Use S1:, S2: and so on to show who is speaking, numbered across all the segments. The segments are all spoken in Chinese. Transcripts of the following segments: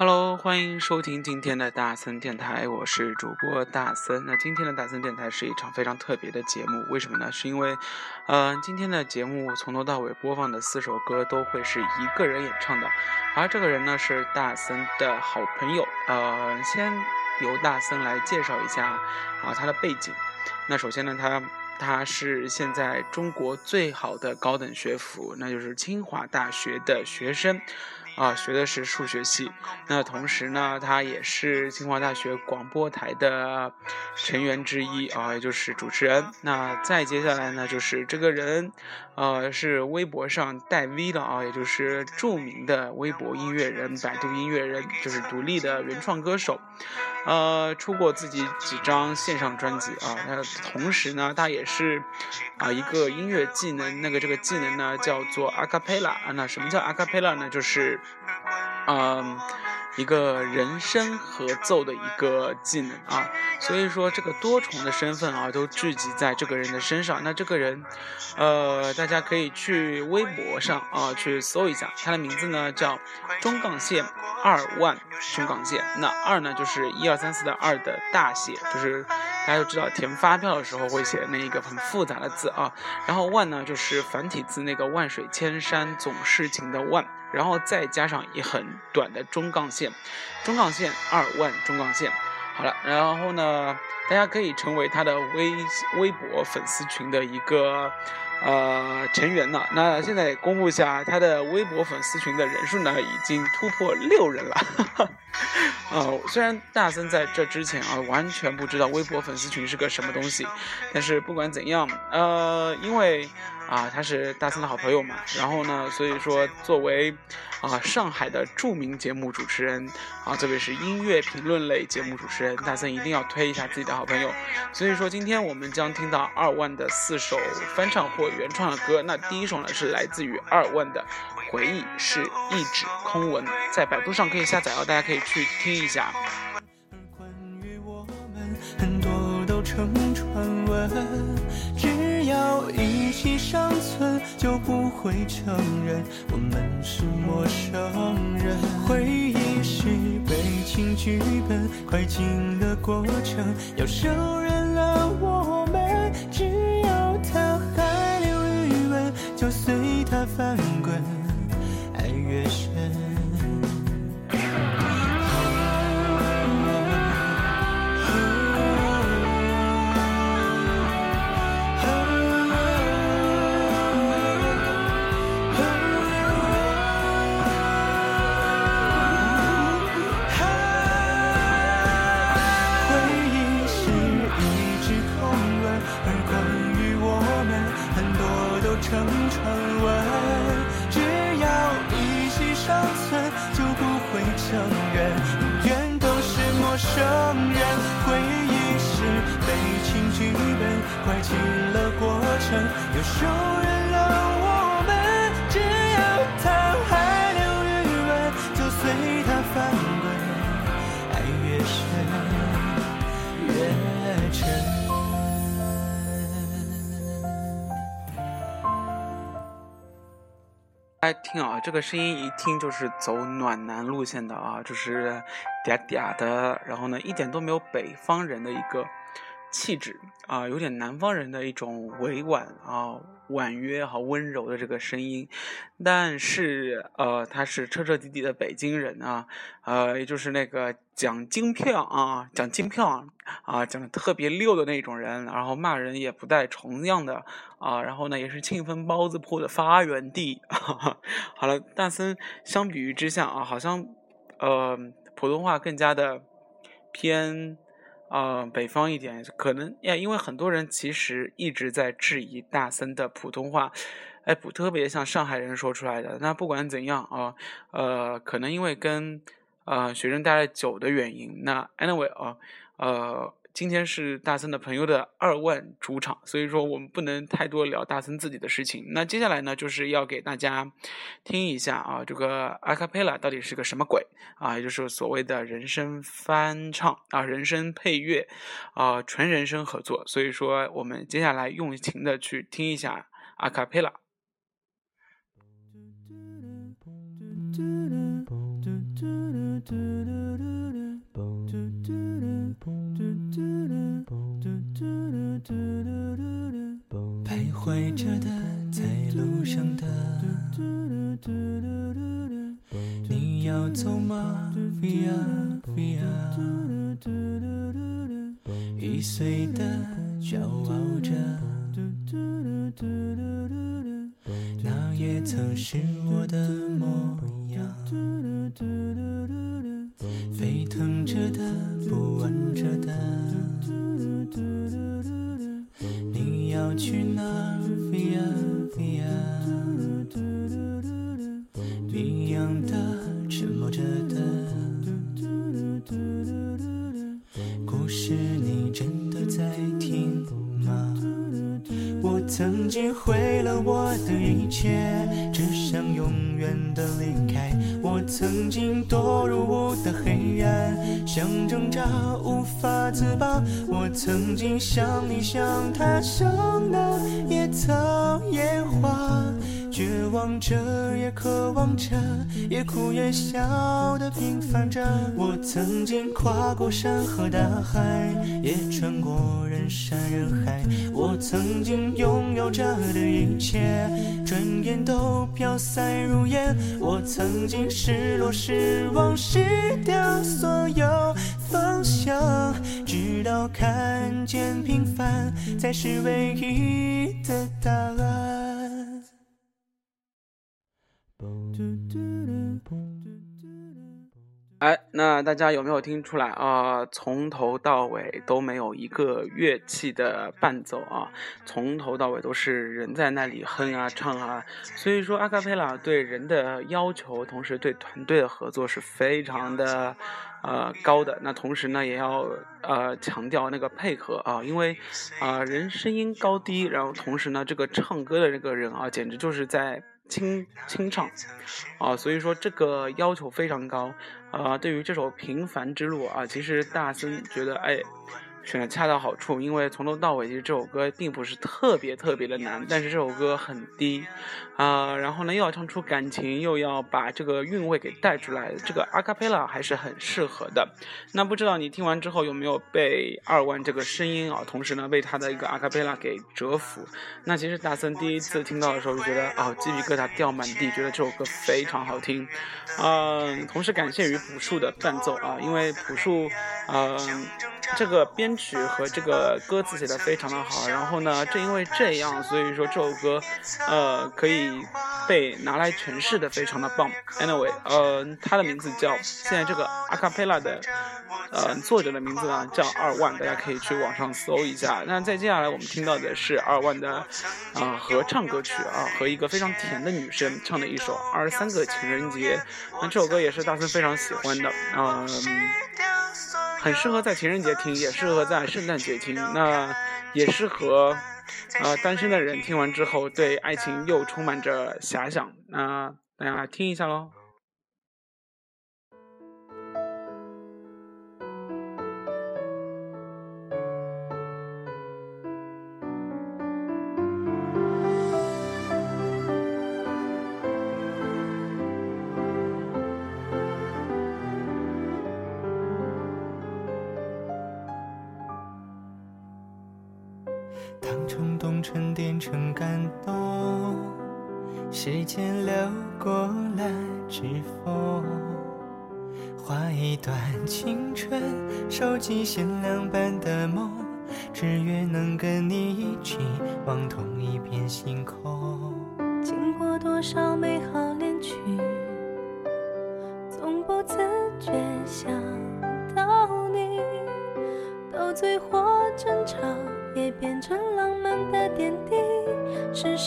S1: Hello，欢迎收听今天的大森电台，我是主播大森。那今天的大森电台是一场非常特别的节目，为什么呢？是因为，嗯，今天的节目从头到尾播放的四首歌都会是一个人演唱的，而这个人呢是大森的好朋友。呃，先由大森来介绍一下啊他的背景。那首先呢，他他是现在中国最好的高等学府，那就是清华大学的学生。啊，学的是数学系。那同时呢，他也是清华大学广播台的成员之一啊，也就是主持人。那再接下来呢，就是这个人，呃，是微博上带 V 的啊，也就是著名的微博音乐人、百度音乐人，就是独立的原创歌手。呃，出过自己几张线上专辑啊。那同时呢，他也是啊一个音乐技能，那个这个技能呢叫做阿卡贝拉啊。那什么叫阿卡贝拉呢？就是嗯。一个人声合奏的一个技能啊，所以说这个多重的身份啊都聚集在这个人的身上。那这个人，呃，大家可以去微博上啊去搜一下，他的名字呢叫中港线二万中港线。那二呢就是一二三四的二的大写，就是大家都知道填发票的时候会写那一个很复杂的字啊。然后万呢就是繁体字那个万水千山总是情的万。然后再加上一很短的中杠线，中杠线二万中杠线，好了，然后呢，大家可以成为他的微微博粉丝群的一个呃成员了。那现在公布一下他的微博粉丝群的人数呢，已经突破六人了。呃，虽然大森在这之前啊完全不知道微博粉丝群是个什么东西，但是不管怎样，呃，因为。啊，他是大森的好朋友嘛，然后呢，所以说作为啊上海的著名节目主持人啊，特别是音乐评论类节目主持人，大森一定要推一下自己的好朋友。所以说，今天我们将听到二万的四首翻唱或原创的歌。那第一首呢是来自于二万的《回忆是一纸空文》，在百度上可以下载哦，大家可以去听一下。
S2: 尚存就不会承认我们是陌生人。回忆是悲情剧本，快进的过程要受人了我们，只要它还留余温，就随它翻
S1: 大家听啊，这个声音一听就是走暖男路线的啊，就是嗲嗲的，然后呢，一点都没有北方人的一个。气质啊，有点南方人的一种委婉啊、婉约和温柔的这个声音，但是呃，他是彻彻底底的北京人啊，呃，也就是那个讲京票啊、讲京票啊、讲的特别溜的那种人，然后骂人也不带重样的啊，然后呢，也是庆丰包子铺的发源地。好了，大森相比于之下啊，好像呃，普通话更加的偏。呃，北方一点可能呀，因为很多人其实一直在质疑大森的普通话，哎，不特别像上海人说出来的。那不管怎样啊，呃，可能因为跟呃学生待了久的原因，那 anyway 啊，呃。今天是大森的朋友的二万主场，所以说我们不能太多聊大森自己的事情。那接下来呢，就是要给大家听一下啊，这个阿卡贝拉到底是个什么鬼啊？也就是所谓的人声翻唱啊，人声配乐啊，纯人声合作。所以说，我们接下来用情的去听一下阿卡贝拉。
S2: 徘徊着的，在路上的，你要走吗？Via Via，易碎的，骄傲着，那也曾是我的模样。沸腾着的，不安着的，你要去哪？Via Via，一样的，沉默着的，故事你真的在听吗？我曾经毁了我的一切，的离开。我曾经堕入无的黑暗，想挣扎无法自拔。我曾经像你，像他，像那野草野花，绝望着，也渴望着，也哭也笑的平凡着。我曾经跨过山和大海，也穿过人山人海。我曾经拥有着的一切，转眼都飘散如烟。我曾经失落、失望、失掉所有方向，直到看见平凡才是唯一的答案。
S1: 哎，那大家有没有听出来啊？从头到尾都没有一个乐器的伴奏啊，从头到尾都是人在那里哼啊唱啊。所以说，阿卡贝拉对人的要求，同时对团队的合作是非常的呃高的。那同时呢，也要呃强调那个配合啊，因为啊人声音高低，然后同时呢，这个唱歌的这个人啊，简直就是在。清清唱，啊，所以说这个要求非常高，啊，对于这首《平凡之路》啊，其实大森觉得，哎。选的恰到好处，因为从头到尾其实这首歌并不是特别特别的难，但是这首歌很低，啊，然后呢又要唱出感情，又要把这个韵味给带出来，这个阿卡贝拉还是很适合的。那不知道你听完之后有没有被二万这个声音啊，同时呢被他的一个阿卡贝拉给折服？那其实大森第一次听到的时候就觉得啊鸡皮疙瘩掉满地，觉得这首歌非常好听，嗯，同时感谢于朴树的伴奏啊，因为朴树，嗯，这个编。曲和这个歌词写的非常的好，然后呢，正因为这样，所以说这首歌，呃，可以被拿来诠释的非常的棒。Anyway，呃，它的名字叫现在这个阿卡贝拉的，呃，作者的名字呢叫二万，大家可以去网上搜一下。那再接下来我们听到的是二万的啊合唱歌曲啊，和一个非常甜的女生唱的一首《二十三个情人节》。那这首歌也是大森非常喜欢的，嗯。很适合在情人节听，也适合在圣诞节听，那也适合，呃，单身的人听完之后对爱情又充满着遐想。那大家来听一下喽。
S2: 沉淀成感动，时间流过了指缝？画一段青春，收集限量版的梦，只愿能跟你一起望同一片星空。
S3: 经过多少美好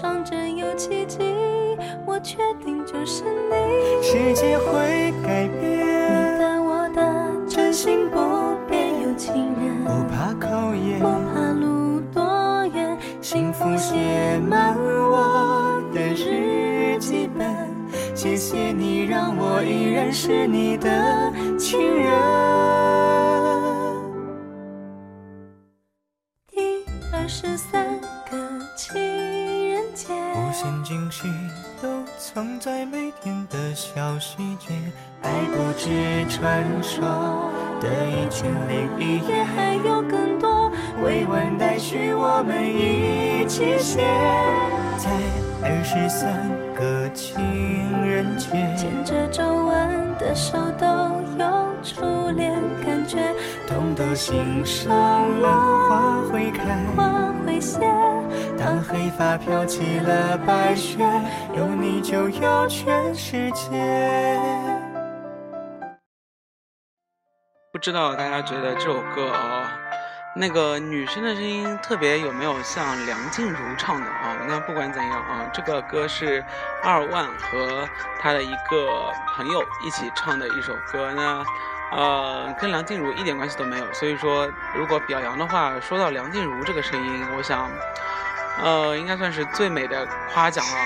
S3: 上真有奇迹，我确定就是你。
S2: 世界会改变，
S3: 你的我的真心不变，有情人
S2: 不怕考验，
S3: 不怕路多远，
S2: 幸福写满我的日记本。谢谢你让我依然是你的情人。线惊喜都藏在每天的小细节，爱不止传说的一千零一夜，
S3: 还有更多
S2: 未完待续，我们一起写。在二十三个情人节，
S3: 牵着皱纹的手都有初恋感觉，
S2: 懂得欣赏了花会开，
S3: 花会谢。
S2: 当黑发飘起了白雪，有你就有全世界。
S1: 不知道大家觉得这首歌啊，那个女生的声音特别有没有像梁静茹唱的啊？那不管怎样啊，这个歌是二万和他的一个朋友一起唱的一首歌呢，呃，跟梁静茹一点关系都没有。所以说，如果表扬的话，说到梁静茹这个声音，我想。呃，应该算是最美的夸奖了啊！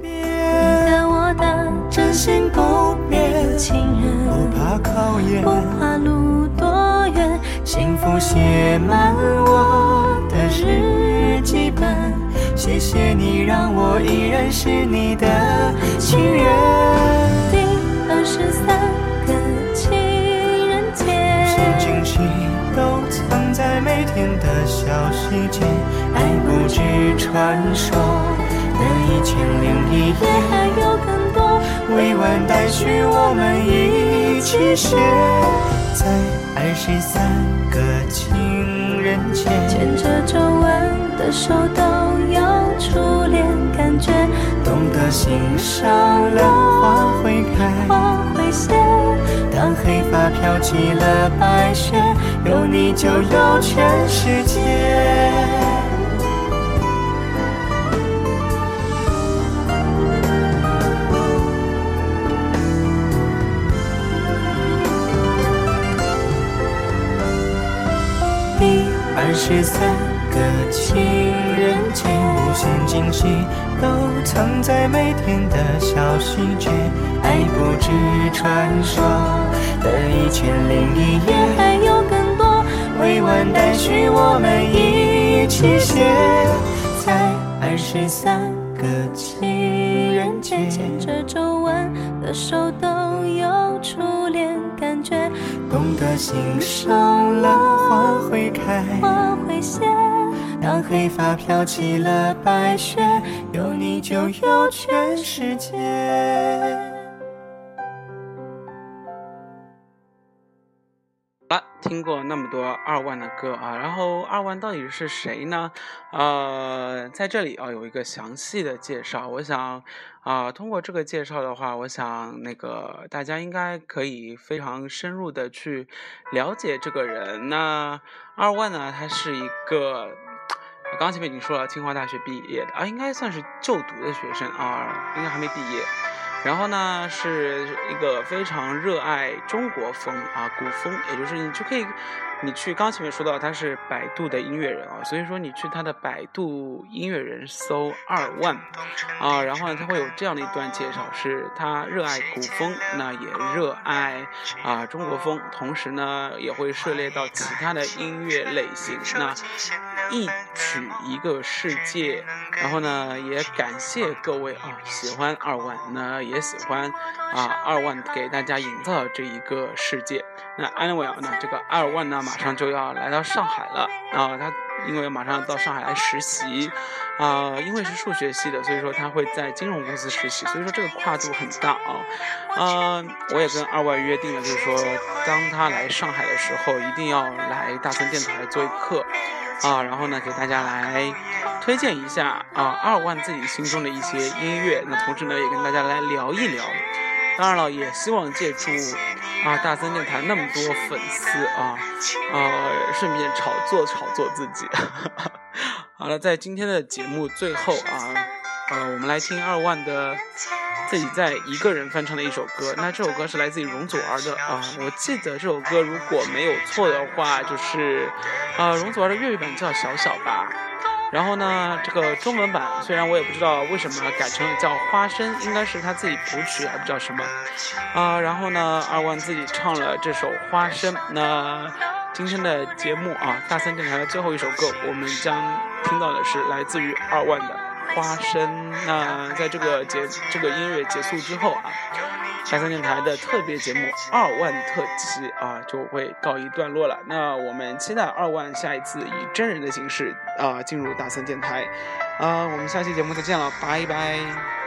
S3: 你的我的真心不变，情人
S2: 不怕考验，
S3: 不怕路多远，
S2: 幸福写满我的日记本。谢谢你让我依然是你的情人。
S3: 第二十三个情人节，
S2: 惊喜都藏在每天的小细节。不止传说那一千零一夜，
S3: 还有更多
S2: 未完待续，我们一起写。在二十三个情人节，
S3: 牵着皱纹的手都有初恋感觉，
S2: 懂得欣赏了花会开，
S3: 花会谢。
S2: 当黑发飘起了白雪，有你就有全世界。十三个情人节，无限惊喜都藏在每天的小细节。爱不止传说的一千零一夜，
S3: 还有更多
S2: 未完待续，我们一起写。在二十三个情人节，
S3: 牵着皱纹的手都有初恋，
S2: 懂得欣赏了花会开。花会谢当黑发飘起了白雪，有你就有全世界。
S1: 听过那么多二万的歌啊，然后二万到底是谁呢？呃，在这里啊有一个详细的介绍。我想啊，通过这个介绍的话，我想那个大家应该可以非常深入的去了解这个人。那二万呢，他是一个。我刚前面已经说了，清华大学毕业的啊，应该算是就读的学生啊，应该还没毕业。然后呢，是一个非常热爱中国风啊，古风，也就是你就可以。你去刚前面说到他是百度的音乐人啊，所以说你去他的百度音乐人搜二万啊，然后呢他会有这样的一段介绍，是他热爱古风，那也热爱啊中国风，同时呢也会涉猎到其他的音乐类型，那一曲一个世界，然后呢也感谢各位啊喜欢二万，那也喜欢啊二万给大家营造这一个世界，那 anyway 啊，那这个二万呢。马上就要来到上海了啊！他因为马上要到上海来实习啊，因为是数学系的，所以说他会在金融公司实习，所以说这个跨度很大啊。嗯，我也跟二万约定了，就是说当他来上海的时候，一定要来大森电台做一课啊，然后呢给大家来推荐一下啊二万自己心中的一些音乐，那同时呢也跟大家来聊一聊。当然了，也希望借助啊大森电台那么多粉丝啊，呃，顺便炒作炒作自己。好了，在今天的节目最后啊，呃，我们来听二万的自己在一个人翻唱的一首歌。那这首歌是来自于容祖儿的啊，我记得这首歌如果没有错的话，就是啊容祖儿的粤语版叫《小小》吧。然后呢，这个中文版虽然我也不知道为什么改成了叫花生，应该是他自己谱曲还不知道什么，啊，然后呢，二万自己唱了这首花生。那今天的节目啊，大三电台的最后一首歌，我们将听到的是来自于二万的花生。那在这个结这个音乐结束之后啊，大三电台的特别节目二万特辑啊就会告一段落了。那我们期待二万下一次以真人的形式啊进入大三电台。啊，我们下期节目再见了，拜拜。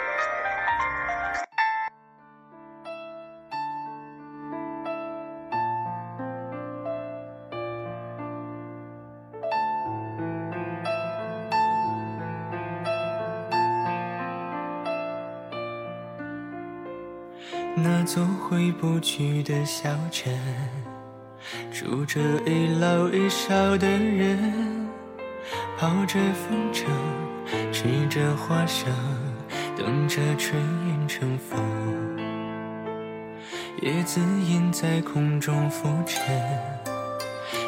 S2: 那座回不去的小镇，住着一老一少的人，泡着风筝，吃着花生，等着炊烟成风。叶子印在空中浮沉，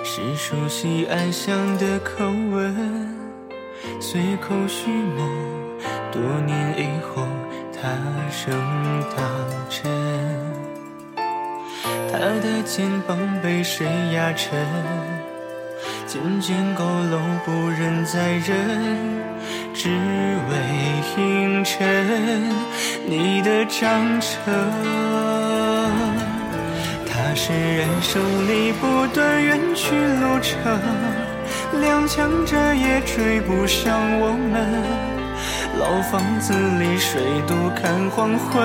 S2: 是熟悉安详的口吻，随口许诺，多年以后。他声当真，他的肩膀被谁压沉？渐渐佝偻不忍再忍，只为映衬你的长成。他是人生里不断远去路程，踉跄着也追不上我们。老房子里谁独看黄昏，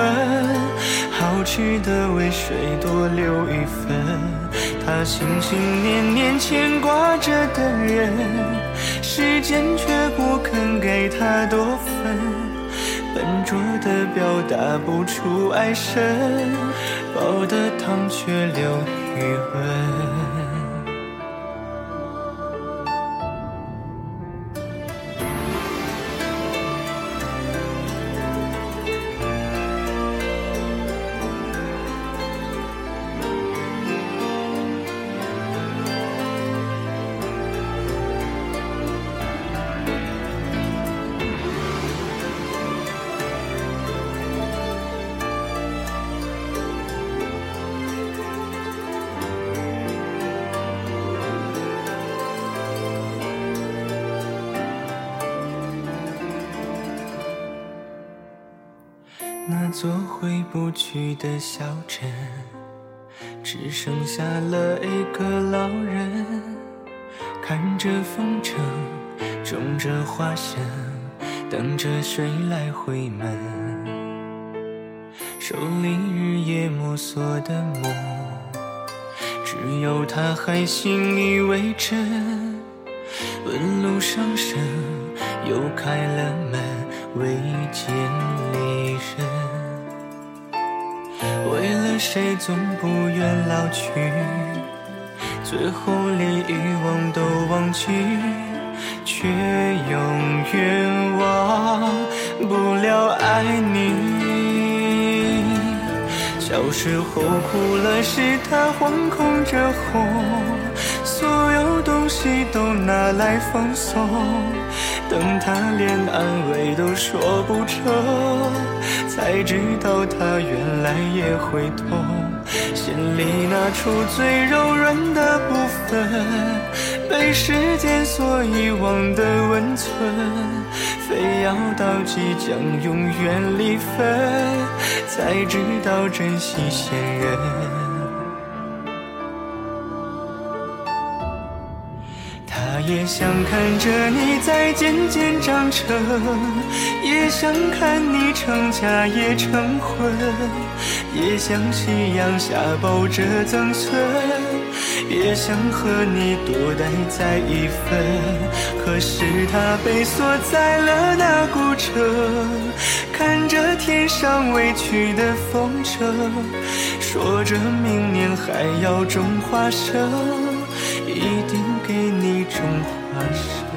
S2: 好吃的为谁多留一份？他心心念念牵挂着的人，时间却不肯给他多分，笨拙的表达不出爱深，煲的汤却留余温。座回不去的小镇，只剩下了一个老人，看着风筝，种着花生，等着谁来回门。手里日夜摸索的梦，只有他还信以为真。问路上声，又开了门，未见离谁总不愿老去，最后连遗忘都忘记，却永远忘不了爱你。小时候哭了时，他惶恐着哄。都拿来放松，等他连安慰都说不成，才知道他原来也会痛。心里那处最柔软的部分，被时间所遗忘的温存，非要到即将永远离分，才知道珍惜现人。也想看着你在渐渐长成，也想看你成家也成婚，也想夕阳下抱着曾孙，也想和你多待在一分。可是他被锁在了那古城，看着天上未去的风筝，说着明年还要种花生。一定给你种花生。